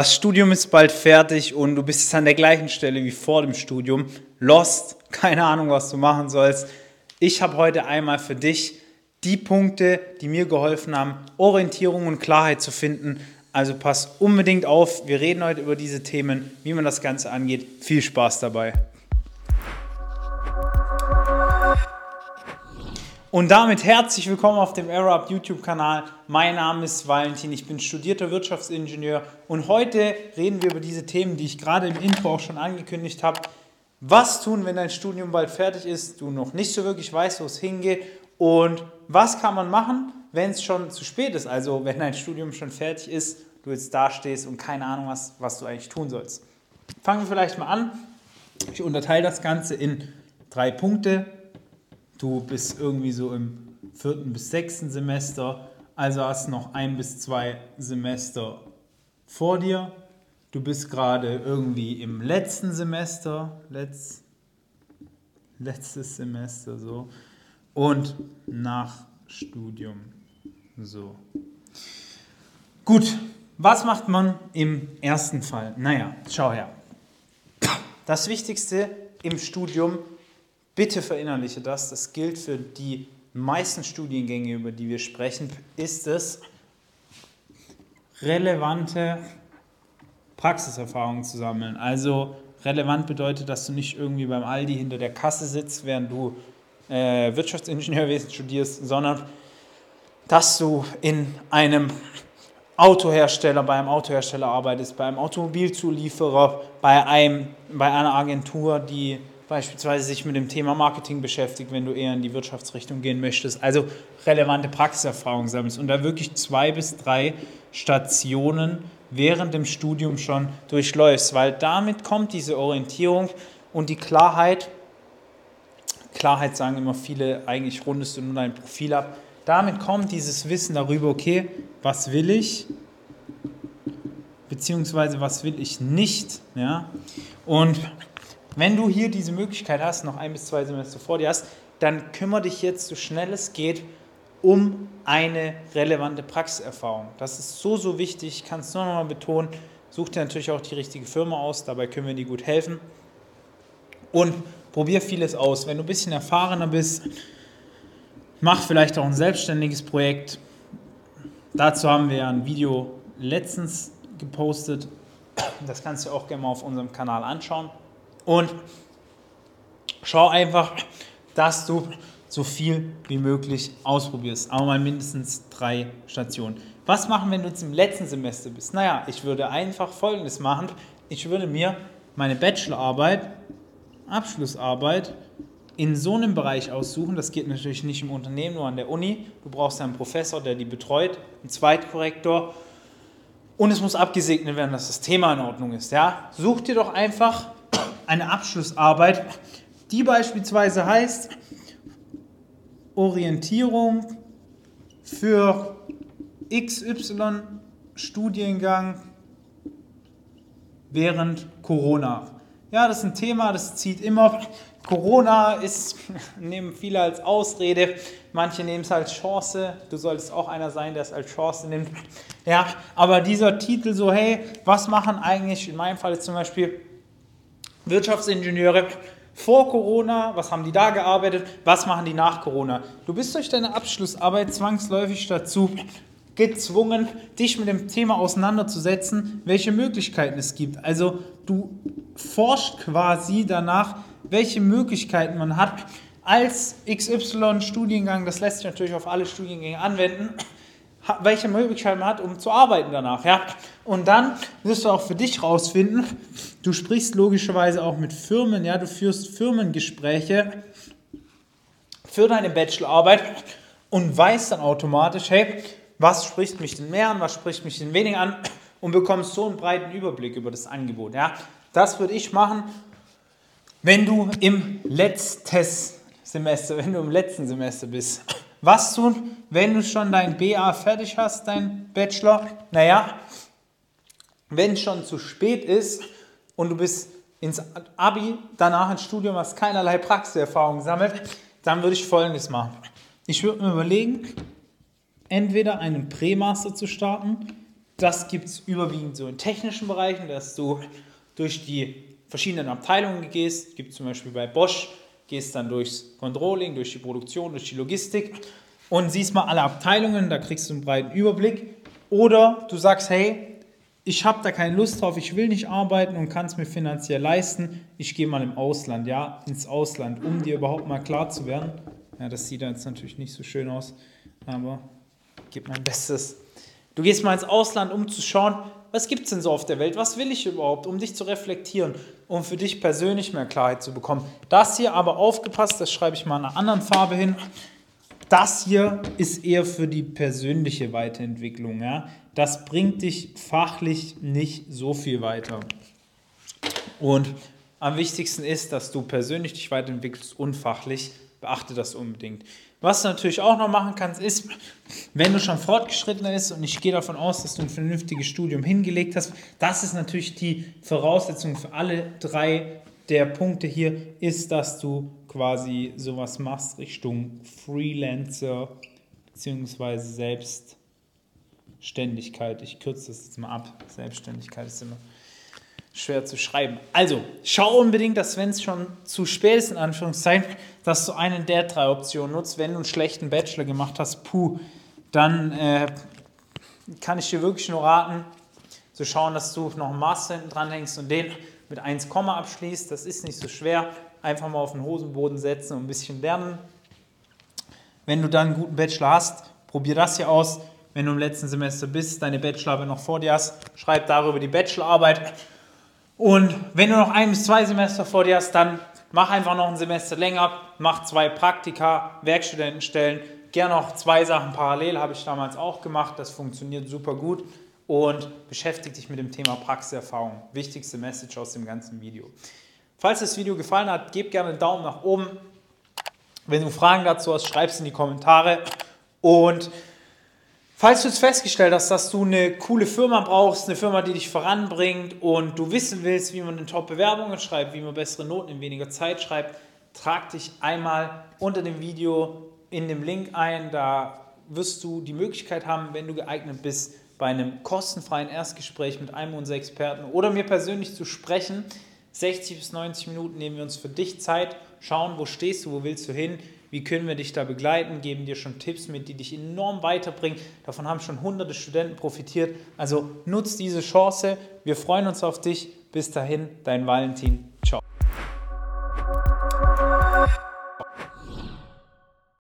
Das Studium ist bald fertig und du bist an der gleichen Stelle wie vor dem Studium. Lost, keine Ahnung, was du machen sollst. Ich habe heute einmal für dich die Punkte, die mir geholfen haben, Orientierung und Klarheit zu finden. Also pass unbedingt auf, wir reden heute über diese Themen, wie man das Ganze angeht. Viel Spaß dabei. Und damit herzlich willkommen auf dem AeroUp YouTube-Kanal. Mein Name ist Valentin, ich bin studierter Wirtschaftsingenieur und heute reden wir über diese Themen, die ich gerade im Intro auch schon angekündigt habe. Was tun, wenn dein Studium bald fertig ist, du noch nicht so wirklich weißt, wo es hingeht und was kann man machen, wenn es schon zu spät ist, also wenn dein Studium schon fertig ist, du jetzt dastehst und keine Ahnung hast, was du eigentlich tun sollst. Fangen wir vielleicht mal an. Ich unterteile das Ganze in drei Punkte du bist irgendwie so im vierten bis sechsten Semester, also hast noch ein bis zwei Semester vor dir. Du bist gerade irgendwie im letzten Semester, letzt, letztes Semester so, und nach Studium so. Gut, was macht man im ersten Fall? Naja, schau her. Das Wichtigste im Studium Bitte verinnerliche das, das gilt für die meisten Studiengänge, über die wir sprechen, ist es, relevante Praxiserfahrungen zu sammeln. Also relevant bedeutet, dass du nicht irgendwie beim Aldi hinter der Kasse sitzt, während du äh, Wirtschaftsingenieurwesen studierst, sondern dass du in einem Autohersteller, bei einem Autohersteller arbeitest, bei einem Automobilzulieferer, bei, einem, bei einer Agentur, die beispielsweise sich mit dem Thema Marketing beschäftigt, wenn du eher in die Wirtschaftsrichtung gehen möchtest. Also relevante Praxiserfahrung sammelst und da wirklich zwei bis drei Stationen während dem Studium schon durchläufst, weil damit kommt diese Orientierung und die Klarheit. Klarheit sagen immer viele, eigentlich rundest du nur dein Profil ab. Damit kommt dieses Wissen darüber, okay, was will ich, beziehungsweise was will ich nicht. Ja? Und wenn du hier diese Möglichkeit hast, noch ein bis zwei Semester vor dir hast, dann kümmere dich jetzt so schnell es geht um eine relevante Praxiserfahrung. Das ist so, so wichtig. Ich kann es nur noch mal betonen. Such dir natürlich auch die richtige Firma aus, dabei können wir dir gut helfen. Und probier vieles aus. Wenn du ein bisschen erfahrener bist, mach vielleicht auch ein selbstständiges Projekt. Dazu haben wir ein Video letztens gepostet. Das kannst du auch gerne mal auf unserem Kanal anschauen. Und schau einfach, dass du so viel wie möglich ausprobierst. Aber mal mindestens drei Stationen. Was machen, wenn du jetzt im letzten Semester bist? Naja, ich würde einfach Folgendes machen. Ich würde mir meine Bachelorarbeit, Abschlussarbeit in so einem Bereich aussuchen. Das geht natürlich nicht im Unternehmen, nur an der Uni. Du brauchst einen Professor, der die betreut, einen Zweitkorrektor. Und es muss abgesegnet werden, dass das Thema in Ordnung ist. Ja? Such dir doch einfach eine Abschlussarbeit, die beispielsweise heißt Orientierung für XY Studiengang während Corona. Ja, das ist ein Thema, das zieht immer. Corona ist, nehmen viele als Ausrede, manche nehmen es als Chance. Du solltest auch einer sein, der es als Chance nimmt. Ja, aber dieser Titel so, hey, was machen eigentlich, in meinem Fall zum Beispiel Wirtschaftsingenieure vor Corona, was haben die da gearbeitet, was machen die nach Corona. Du bist durch deine Abschlussarbeit zwangsläufig dazu gezwungen, dich mit dem Thema auseinanderzusetzen, welche Möglichkeiten es gibt. Also du forschst quasi danach, welche Möglichkeiten man hat als XY-Studiengang, das lässt sich natürlich auf alle Studiengänge anwenden, welche Möglichkeiten man hat, um zu arbeiten danach. Ja? Und dann wirst du auch für dich rausfinden, du sprichst logischerweise auch mit Firmen, ja, du führst Firmengespräche für deine Bachelorarbeit und weißt dann automatisch, hey, was spricht mich denn mehr an, was spricht mich denn weniger an und bekommst so einen breiten Überblick über das Angebot. Ja? Das würde ich machen, wenn du im letzten Semester, wenn du im letzten Semester bist. Was tun, wenn du schon dein BA fertig hast, dein Bachelor? Naja, wenn es schon zu spät ist und du bist ins Abi, danach ins Studium, hast keinerlei Praxiserfahrung sammelt, dann würde ich Folgendes machen. Ich würde mir überlegen, entweder einen Prämaster zu starten Das gibt es überwiegend so in technischen Bereichen, dass du durch die verschiedenen Abteilungen gehst. Gibt zum Beispiel bei Bosch, gehst dann durchs Controlling, durch die Produktion, durch die Logistik und siehst mal alle Abteilungen, da kriegst du einen breiten Überblick. Oder du sagst, hey, ich habe da keine Lust drauf, ich will nicht arbeiten und kann es mir finanziell leisten. Ich gehe mal im Ausland, ja, ins Ausland, um dir überhaupt mal klar zu werden. Ja, das sieht jetzt natürlich nicht so schön aus, aber gebe mein Bestes. Du gehst mal ins Ausland, um zu schauen, was gibt es denn so auf der Welt? Was will ich überhaupt, um dich zu reflektieren, um für dich persönlich mehr Klarheit zu bekommen. Das hier aber aufgepasst, das schreibe ich mal in einer anderen Farbe hin. Das hier ist eher für die persönliche Weiterentwicklung. Ja? Das bringt dich fachlich nicht so viel weiter. Und am wichtigsten ist, dass du persönlich dich weiterentwickelst und fachlich. Beachte das unbedingt. Was du natürlich auch noch machen kannst, ist, wenn du schon fortgeschrittener bist und ich gehe davon aus, dass du ein vernünftiges Studium hingelegt hast, das ist natürlich die Voraussetzung für alle drei der Punkte hier ist, dass du quasi sowas machst Richtung Freelancer bzw. Selbstständigkeit. Ich kürze das jetzt mal ab. Selbstständigkeit ist immer schwer zu schreiben. Also, schau unbedingt, dass wenn es schon zu spät ist, in Anführungszeichen, dass du eine der drei Optionen nutzt. Wenn du einen schlechten Bachelor gemacht hast, puh, dann äh, kann ich dir wirklich nur raten, zu schauen, dass du noch einen Master hinten dran hängst und den mit 1, abschließt. Das ist nicht so schwer. Einfach mal auf den Hosenboden setzen und ein bisschen lernen. Wenn du dann einen guten Bachelor hast, probier das hier aus. Wenn du im letzten Semester bist, deine Bachelorarbeit noch vor dir hast, schreib darüber die Bachelorarbeit. Und wenn du noch ein bis zwei Semester vor dir hast, dann mach einfach noch ein Semester länger, mach zwei Praktika, Werkstudentenstellen, gerne noch zwei Sachen parallel, habe ich damals auch gemacht, das funktioniert super gut und beschäftige dich mit dem Thema Praxiserfahrung. Wichtigste Message aus dem ganzen Video. Falls das Video gefallen hat, gib gerne einen Daumen nach oben. Wenn du Fragen dazu hast, schreib es in die Kommentare. Und falls du es festgestellt hast, dass du eine coole Firma brauchst, eine Firma, die dich voranbringt und du wissen willst, wie man in Top-Bewerbungen schreibt, wie man bessere Noten in weniger Zeit schreibt, trag dich einmal unter dem Video in dem Link ein. Da wirst du die Möglichkeit haben, wenn du geeignet bist, bei einem kostenfreien Erstgespräch mit einem unserer Experten oder mir persönlich zu sprechen. 60 bis 90 Minuten nehmen wir uns für dich Zeit, schauen, wo stehst du, wo willst du hin, wie können wir dich da begleiten, geben dir schon Tipps mit, die dich enorm weiterbringen. Davon haben schon hunderte Studenten profitiert. Also nutz diese Chance. Wir freuen uns auf dich. Bis dahin, dein Valentin.